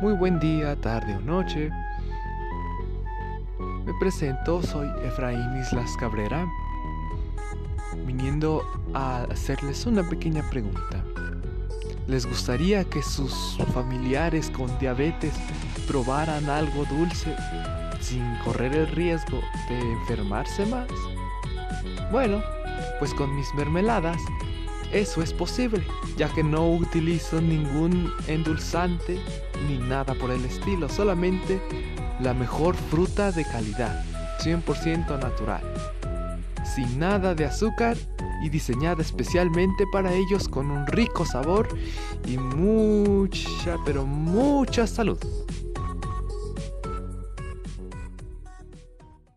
Muy buen día, tarde o noche. Me presento, soy Efraín Islas Cabrera, viniendo a hacerles una pequeña pregunta. ¿Les gustaría que sus familiares con diabetes probaran algo dulce sin correr el riesgo de enfermarse más? Bueno, pues con mis mermeladas eso es posible, ya que no utilizo ningún endulzante ni nada por el estilo, solamente la mejor fruta de calidad, 100% natural, sin nada de azúcar y diseñada especialmente para ellos con un rico sabor y mucha, pero mucha salud.